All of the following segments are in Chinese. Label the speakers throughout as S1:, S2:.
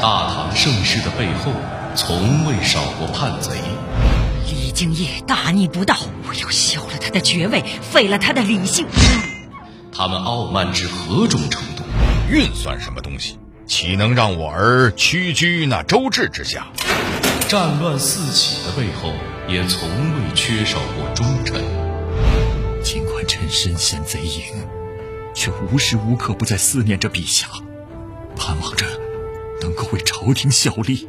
S1: 大唐盛世的背后，从未少过叛贼。
S2: 李敬业大逆不道，我要削了他的爵位，废了他的李姓。
S1: 他们傲慢至何种程度？
S3: 运算什么东西？岂能让我儿屈居那周至之下？
S1: 战乱四起的背后，也从未缺少过忠臣。
S4: 尽管臣身陷贼营，却无时无刻不在思念着陛下，盼望着能够为朝廷效力。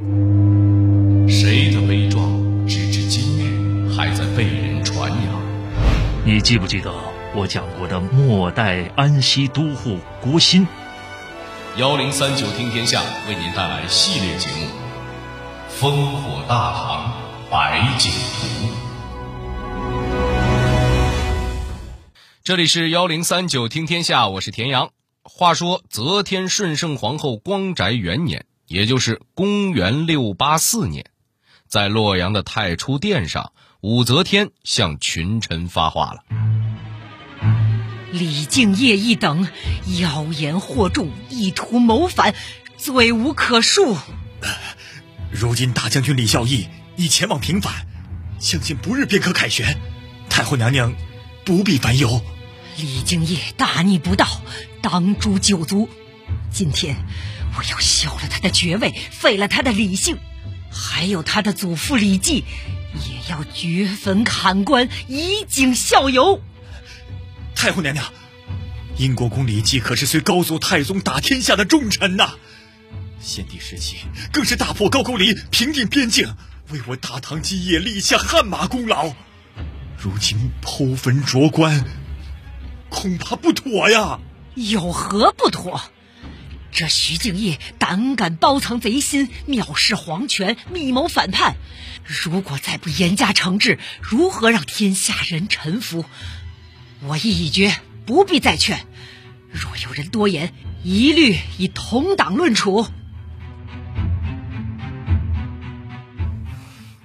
S1: 谁的悲壮，直至今日还在被人传扬？
S5: 你记不记得我讲过的末代安西都护郭昕？
S1: 幺零三九听天下为您带来系列节目《烽火大唐百景图》。这里是幺零三九听天下，我是田阳。话说则天顺圣皇后光宅元年，也就是公元六八四年，在洛阳的太初殿上，武则天向群臣发话了。
S2: 李敬业一等妖言惑众，意图谋反，罪无可恕。
S4: 如今大将军李孝义已前往平反，相信不日便可凯旋。太后娘娘不必烦忧。
S2: 李敬业大逆不道，当诛九族。今天我要削了他的爵位，废了他的李姓，还有他的祖父李绩，也要掘坟砍棺，以儆效尤。
S4: 太后娘娘，英国公李绩可是随高祖太宗打天下的重臣呐！先帝时期更是大破高句丽，平定边境，为我大唐基业立下汗马功劳。如今剖坟斫棺，恐怕不妥呀！
S2: 有何不妥？这徐敬业胆敢包藏贼心，藐视皇权，密谋反叛。如果再不严加惩治，如何让天下人臣服？我意已决，不必再劝。若有人多言，一律以同党论处。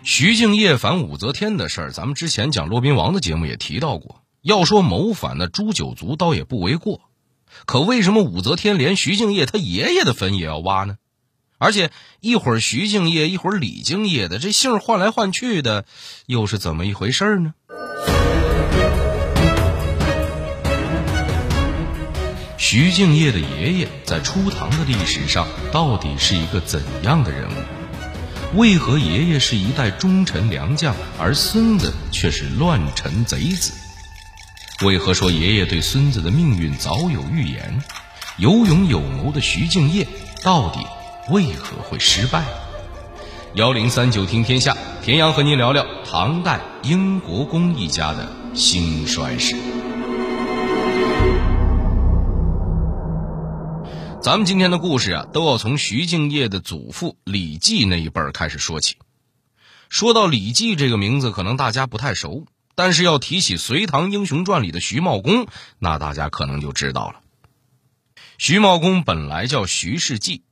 S1: 徐敬业反武则天的事儿，咱们之前讲骆宾王的节目也提到过。要说谋反，那诛九族倒也不为过。可为什么武则天连徐敬业他爷爷的坟也要挖呢？而且一会儿徐敬业，一会儿李敬业的，这姓换来换去的，又是怎么一回事呢？徐敬业的爷爷在初唐的历史上到底是一个怎样的人物？为何爷爷是一代忠臣良将，而孙子却是乱臣贼子？为何说爷爷对孙子的命运早有预言？有勇有谋的徐敬业到底为何会失败？幺零三九听天下，田阳和您聊聊唐代英国公一家的兴衰史。咱们今天的故事啊，都要从徐敬业的祖父李绩那一辈儿开始说起。说到李绩这个名字，可能大家不太熟，但是要提起《隋唐英雄传》里的徐茂公，那大家可能就知道了。徐茂公本来叫徐世绩，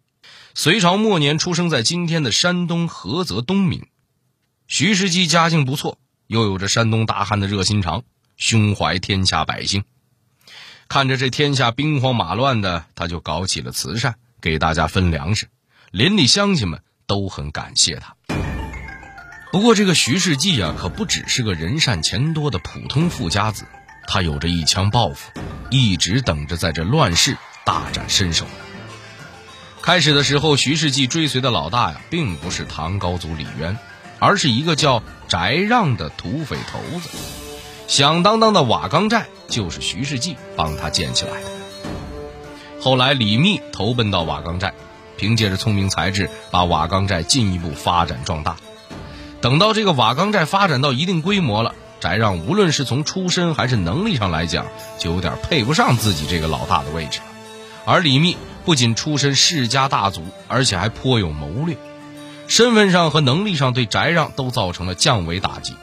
S1: 隋朝末年出生在今天的山东菏泽东明。徐世绩家境不错，又有着山东大汉的热心肠，胸怀天下百姓。看着这天下兵荒马乱的，他就搞起了慈善，给大家分粮食，邻里乡亲们都很感谢他。不过，这个徐世绩啊，可不只是个人善钱多的普通富家子，他有着一腔抱负，一直等着在这乱世大展身手。开始的时候，徐世绩追随的老大呀，并不是唐高祖李渊，而是一个叫翟让的土匪头子。响当当的瓦岗寨就是徐世绩帮他建起来的。后来李密投奔到瓦岗寨，凭借着聪明才智，把瓦岗寨进一步发展壮大。等到这个瓦岗寨发展到一定规模了，翟让无论是从出身还是能力上来讲，就有点配不上自己这个老大的位置。而李密不仅出身世家大族，而且还颇有谋略，身份上和能力上对翟让都造成了降维打击。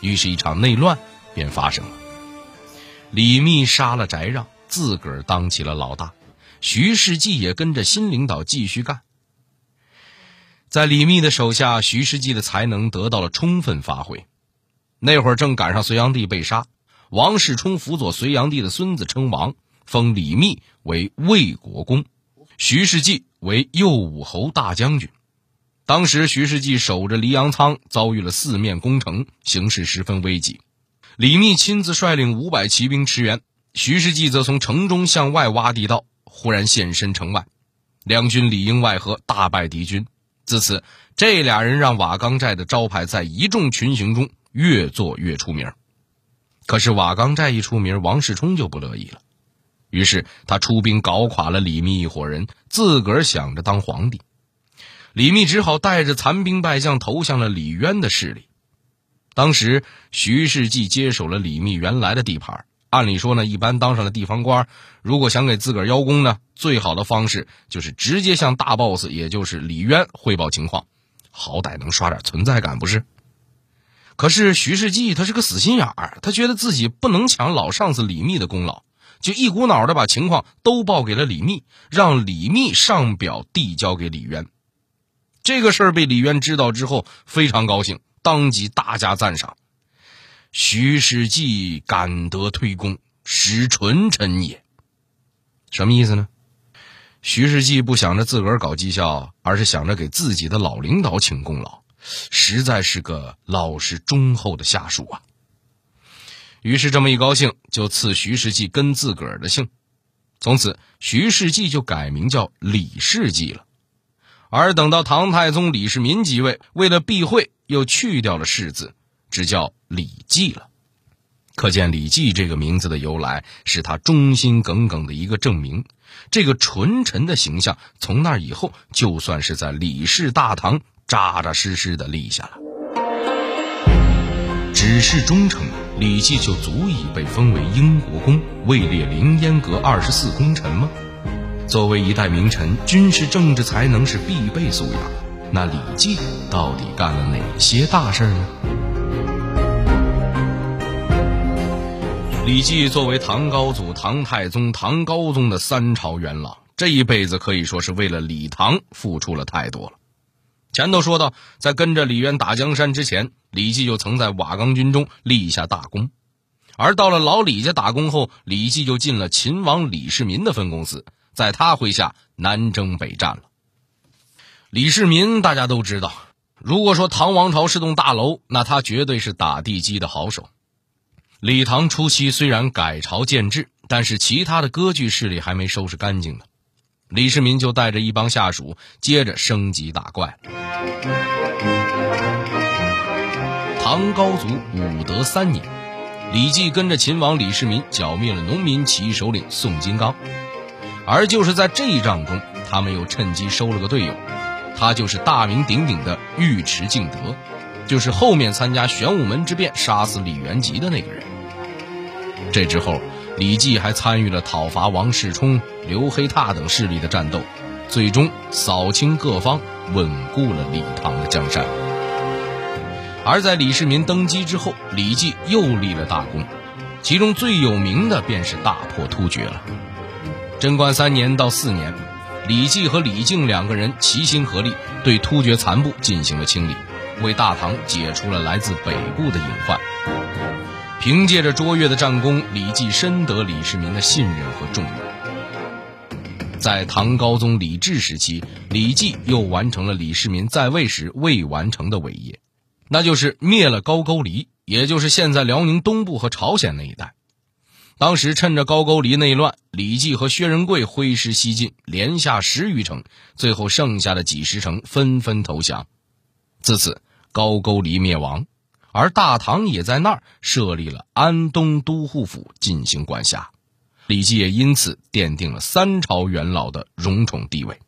S1: 于是，一场内乱。便发生了。李密杀了翟让，自个儿当起了老大。徐世绩也跟着新领导继续干。在李密的手下，徐世绩的才能得到了充分发挥。那会儿正赶上隋炀帝被杀，王世充辅佐隋炀帝的孙子称王，封李密为魏国公。徐世绩为右武侯大将军。当时徐世绩守着黎阳仓，遭遇了四面攻城，形势十分危急。李密亲自率领五百骑兵驰援，徐世绩则从城中向外挖地道，忽然现身城外，两军里应外合，大败敌军。自此，这俩人让瓦岗寨的招牌在一众群雄中越做越出名。可是瓦岗寨一出名，王世充就不乐意了。于是他出兵搞垮了李密一伙人，自个儿想着当皇帝。李密只好带着残兵败将投向了李渊的势力。当时徐世绩接手了李密原来的地盘，按理说呢，一般当上了地方官，如果想给自个儿邀功呢，最好的方式就是直接向大 boss，也就是李渊汇报情况，好歹能刷点存在感，不是？可是徐世绩他是个死心眼儿，他觉得自己不能抢老上司李密的功劳。就一股脑的把情况都报给了李密，让李密上表递交给李渊。这个事儿被李渊知道之后，非常高兴，当即大加赞赏。徐世绩敢得推功，实纯臣也。什么意思呢？徐世绩不想着自个儿搞绩效，而是想着给自己的老领导请功劳，实在是个老实忠厚的下属啊。于是这么一高兴，就赐徐世绩跟自个儿的姓，从此徐世绩就改名叫李世绩了。而等到唐太宗李世民即位，为了避讳，又去掉了“世”字，只叫李绩了。可见李绩这个名字的由来，是他忠心耿耿的一个证明。这个纯臣的形象，从那以后，就算是在李氏大唐扎扎实实的立下了。只是忠诚。李绩就足以被封为英国公，位列凌烟阁二十四功臣吗？作为一代名臣，军事政治才能是必备素养。那李绩到底干了哪些大事呢？李绩作为唐高祖、唐太宗、唐高宗的三朝元老，这一辈子可以说是为了李唐付出了太多了。前头说到，在跟着李渊打江山之前，李绩就曾在瓦岗军中立下大功；而到了老李家打工后，李绩就进了秦王李世民的分公司，在他麾下南征北战了。李世民大家都知道，如果说唐王朝是栋大楼，那他绝对是打地基的好手。李唐初期虽然改朝建制，但是其他的割据势力还没收拾干净呢。李世民就带着一帮下属，接着升级打怪。唐高祖武德三年，李绩跟着秦王李世民剿灭了农民起义首领宋金刚，而就是在这一仗中，他们又趁机收了个队友，他就是大名鼎鼎的尉迟敬德，就是后面参加玄武门之变杀死李元吉的那个人。这之后。李绩还参与了讨伐王世充、刘黑闼等势力的战斗，最终扫清各方，稳固了李唐的江山。而在李世民登基之后，李绩又立了大功，其中最有名的便是大破突厥了。贞观三年到四年，李绩和李靖两个人齐心合力，对突厥残部进行了清理，为大唐解除了来自北部的隐患。凭借着卓越的战功，李绩深得李世民的信任和重用。在唐高宗李治时期，李绩又完成了李世民在位时未完成的伟业，那就是灭了高句丽，也就是现在辽宁东部和朝鲜那一带。当时趁着高句丽内乱，李绩和薛仁贵挥师西进，连下十余城，最后剩下的几十城纷纷投降。自此，高句丽灭亡。而大唐也在那儿设立了安东都护府进行管辖，李绩也因此奠定了三朝元老的荣宠地位。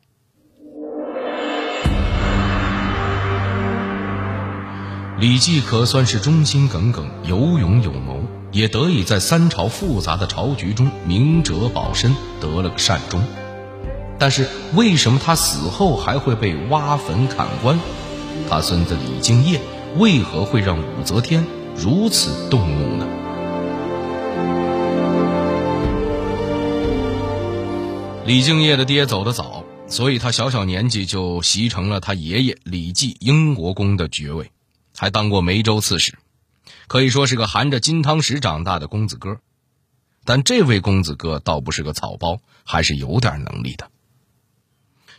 S1: 李绩可算是忠心耿耿、有勇有谋，也得以在三朝复杂的朝局中明哲保身，得了个善终。但是，为什么他死后还会被挖坟砍棺？他孙子李敬业。为何会让武则天如此动怒呢？李敬业的爹走得早，所以他小小年纪就袭成了他爷爷李绩英国公的爵位，还当过梅州刺史，可以说是个含着金汤匙长大的公子哥。但这位公子哥倒不是个草包，还是有点能力的。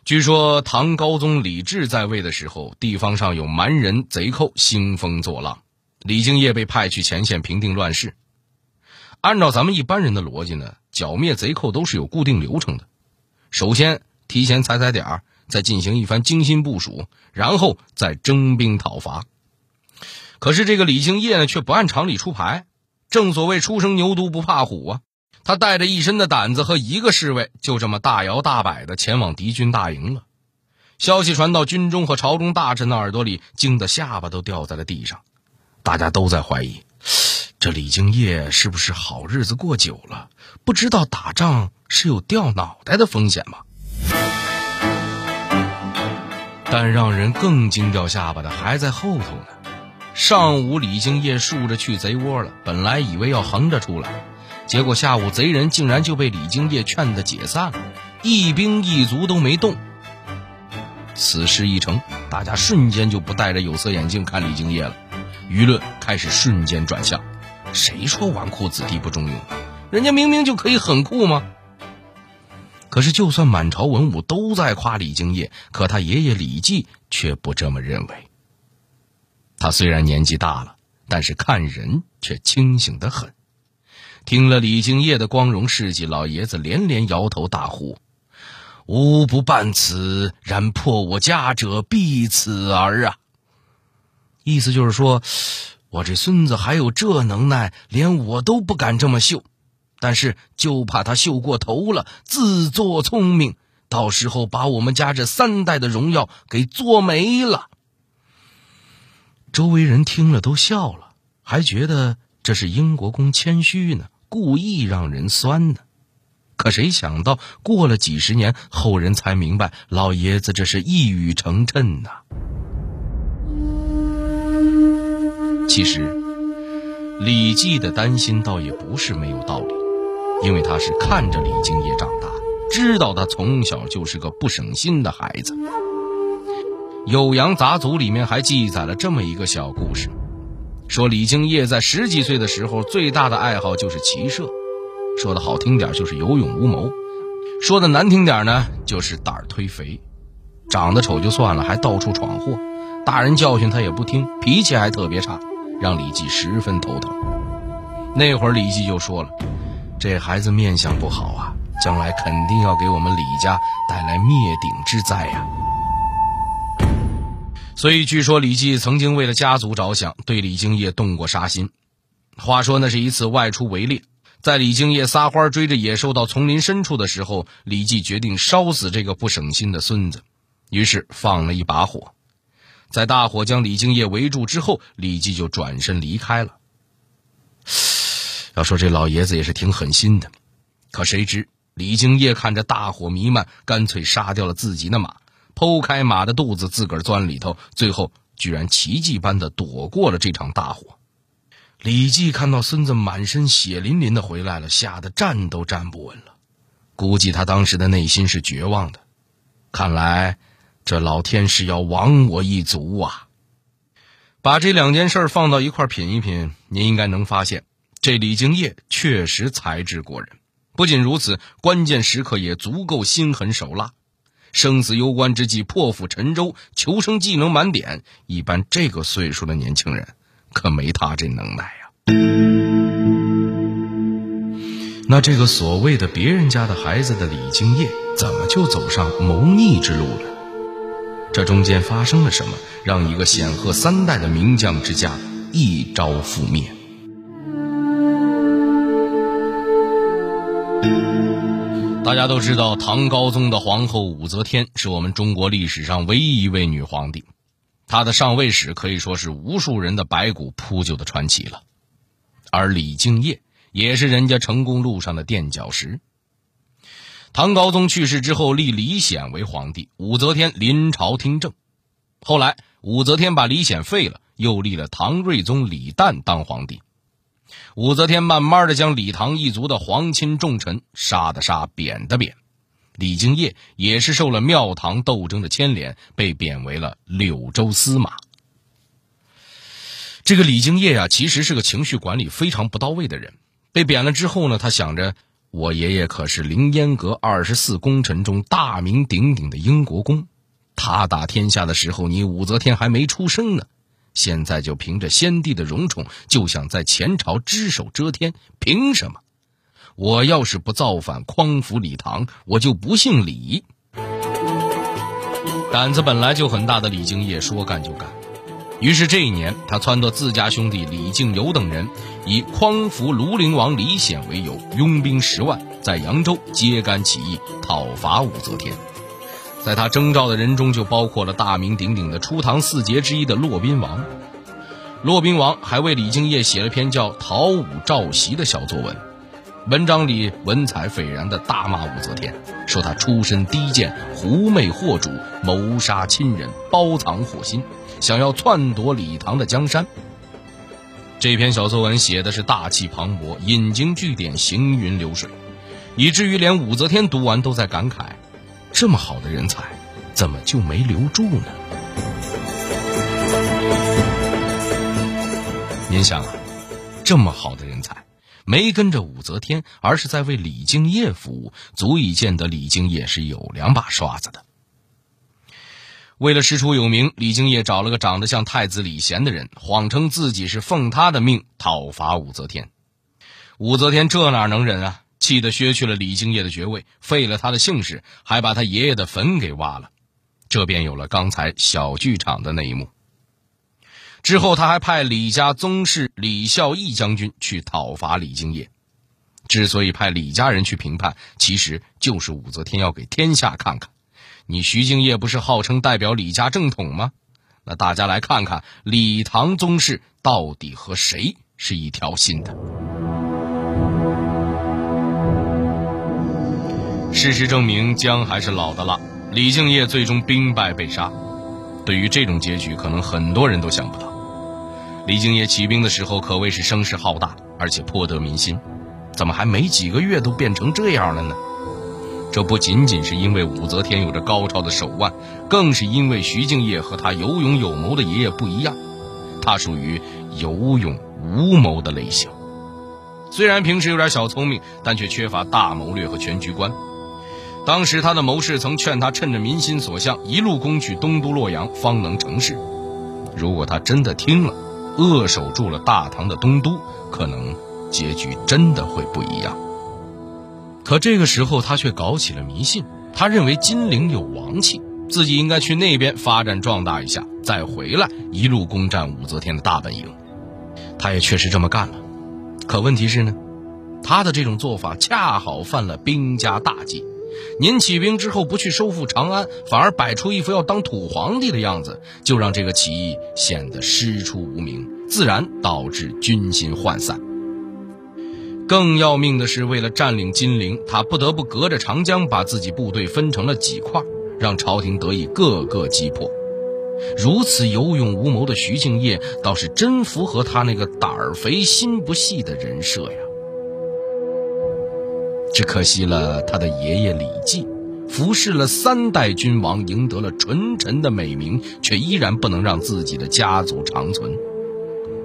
S1: 据说唐高宗李治在位的时候，地方上有蛮人贼寇兴风作浪，李敬业被派去前线平定乱世。按照咱们一般人的逻辑呢，剿灭贼寇都是有固定流程的，首先提前踩踩点儿，再进行一番精心部署，然后再征兵讨伐。可是这个李敬业呢，却不按常理出牌。正所谓初生牛犊不怕虎啊。他带着一身的胆子和一个侍卫，就这么大摇大摆的前往敌军大营了。消息传到军中和朝中大臣的耳朵里，惊得下巴都掉在了地上。大家都在怀疑，这李敬业是不是好日子过久了，不知道打仗是有掉脑袋的风险吗？但让人更惊掉下巴的还在后头呢。上午，李敬业竖着去贼窝了，本来以为要横着出来。结果下午贼人竟然就被李敬业劝得解散了，一兵一卒都没动。此事一成，大家瞬间就不戴着有色眼镜看李敬业了，舆论开始瞬间转向：谁说纨绔子弟不中用？人家明明就可以很酷吗？可是就算满朝文武都在夸李敬业，可他爷爷李绩却不这么认为。他虽然年纪大了，但是看人却清醒的很。听了李敬业的光荣事迹，老爷子连连摇头大呼：“吾不办此，然破我家者必此儿啊！”意思就是说，我这孙子还有这能耐，连我都不敢这么秀，但是就怕他秀过头了，自作聪明，到时候把我们家这三代的荣耀给做没了。周围人听了都笑了，还觉得这是英国公谦虚呢。故意让人酸呢，可谁想到过了几十年，后人才明白老爷子这是一语成谶呐。其实，李绩的担心倒也不是没有道理，因为他是看着李敬业长大，知道他从小就是个不省心的孩子。《酉阳杂族里面还记载了这么一个小故事。说李敬业在十几岁的时候，最大的爱好就是骑射，说的好听点就是有勇无谋，说的难听点呢就是胆儿忒肥，长得丑就算了，还到处闯祸，大人教训他也不听，脾气还特别差，让李绩十分头疼。那会儿李绩就说了：“这孩子面相不好啊，将来肯定要给我们李家带来灭顶之灾呀。”所以，据说李绩曾经为了家族着想，对李敬业动过杀心。话说，那是一次外出围猎，在李敬业撒欢追着野兽到丛林深处的时候，李绩决定烧死这个不省心的孙子，于是放了一把火。在大火将李敬业围住之后，李绩就转身离开了。要说这老爷子也是挺狠心的，可谁知李敬业看着大火弥漫，干脆杀掉了自己的马。剖开马的肚子，自个儿钻里头，最后居然奇迹般的躲过了这场大火。李绩看到孙子满身血淋淋的回来了，吓得站都站不稳了。估计他当时的内心是绝望的。看来这老天是要亡我一族啊！把这两件事放到一块品一品，您应该能发现，这李敬业确实才智过人。不仅如此，关键时刻也足够心狠手辣。生死攸关之际，破釜沉舟，求生技能满点。一般这个岁数的年轻人，可没他这能耐呀。那这个所谓的别人家的孩子的李敬业，怎么就走上谋逆之路了？这中间发生了什么，让一个显赫三代的名将之家一朝覆灭？大家都知道，唐高宗的皇后武则天是我们中国历史上唯一一位女皇帝，她的上位史可以说是无数人的白骨铺就的传奇了。而李敬业也是人家成功路上的垫脚石。唐高宗去世之后，立李显为皇帝，武则天临朝听政。后来，武则天把李显废了，又立了唐睿宗李旦当皇帝。武则天慢慢的将李唐一族的皇亲重臣杀的杀，贬的贬。李敬业也是受了庙堂斗争的牵连，被贬为了柳州司马。这个李敬业啊，其实是个情绪管理非常不到位的人。被贬了之后呢，他想着我爷爷可是凌烟阁二十四功臣中大名鼎鼎的英国公，他打天下的时候，你武则天还没出生呢。现在就凭着先帝的荣宠，就想在前朝只手遮天，凭什么？我要是不造反匡扶李唐，我就不姓李。胆子本来就很大的李敬业说干就干，于是这一年，他撺掇自家兄弟李敬游等人，以匡扶庐陵王李显为由，拥兵十万，在扬州揭竿起义，讨伐武则天。在他征召的人中，就包括了大名鼎鼎的初唐四杰之一的骆宾王。骆宾王还为李敬业写了篇叫《讨武召檄》的小作文。文章里文采斐然的大骂武则天，说她出身低贱、狐媚惑主、谋杀亲人、包藏祸心，想要篡夺李唐的江山。这篇小作文写的是大气磅礴，引经据典，行云流水，以至于连武则天读完都在感慨：这么好的人才，怎么就没留住呢？您想啊，这么好的人才。没跟着武则天，而是在为李敬业服务，足以见得李敬业是有两把刷子的。为了师出有名，李敬业找了个长得像太子李贤的人，谎称自己是奉他的命讨伐武则天。武则天这哪能忍啊？气得削去了李敬业的爵位，废了他的姓氏，还把他爷爷的坟给挖了。这便有了刚才小剧场的那一幕。之后，他还派李家宗室李孝义将军去讨伐李敬业。之所以派李家人去评判，其实就是武则天要给天下看看：你徐敬业不是号称代表李家正统吗？那大家来看看李唐宗室到底和谁是一条心的。事实证明，姜还是老的辣。李敬业最终兵败被杀。对于这种结局，可能很多人都想不到。李敬业起兵的时候可谓是声势浩大，而且颇得民心，怎么还没几个月都变成这样了呢？这不仅仅是因为武则天有着高超的手腕，更是因为徐敬业和他有勇有谋的爷爷不一样，他属于有勇无谋的类型。虽然平时有点小聪明，但却缺乏大谋略和全局观。当时他的谋士曾劝他趁着民心所向，一路攻取东都洛阳，方能成事。如果他真的听了，扼守住了大唐的东都，可能结局真的会不一样。可这个时候，他却搞起了迷信。他认为金陵有王气，自己应该去那边发展壮大一下，再回来一路攻占武则天的大本营。他也确实这么干了。可问题是呢，他的这种做法恰好犯了兵家大忌。您起兵之后不去收复长安，反而摆出一副要当土皇帝的样子，就让这个起义显得师出无名，自然导致军心涣散。更要命的是，为了占领金陵，他不得不隔着长江把自己部队分成了几块，让朝廷得以各个击破。如此有勇无谋的徐敬业，倒是真符合他那个胆儿肥心不细的人设呀。只可惜了他的爷爷李绩，服侍了三代君王，赢得了纯臣的美名，却依然不能让自己的家族长存。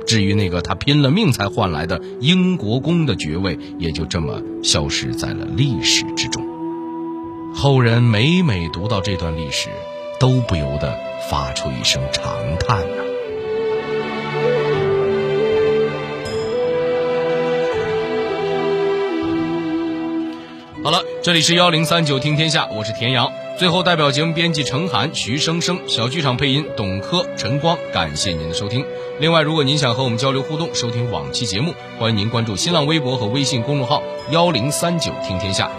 S1: 至于那个他拼了命才换来的英国公的爵位，也就这么消失在了历史之中。后人每每读到这段历史，都不由得发出一声长叹好了，这里是幺零三九听天下，我是田阳。最后，代表节目编辑程涵、徐生生，小剧场配音董珂、陈光，感谢您的收听。另外，如果您想和我们交流互动，收听往期节目，欢迎您关注新浪微博和微信公众号幺零三九听天下。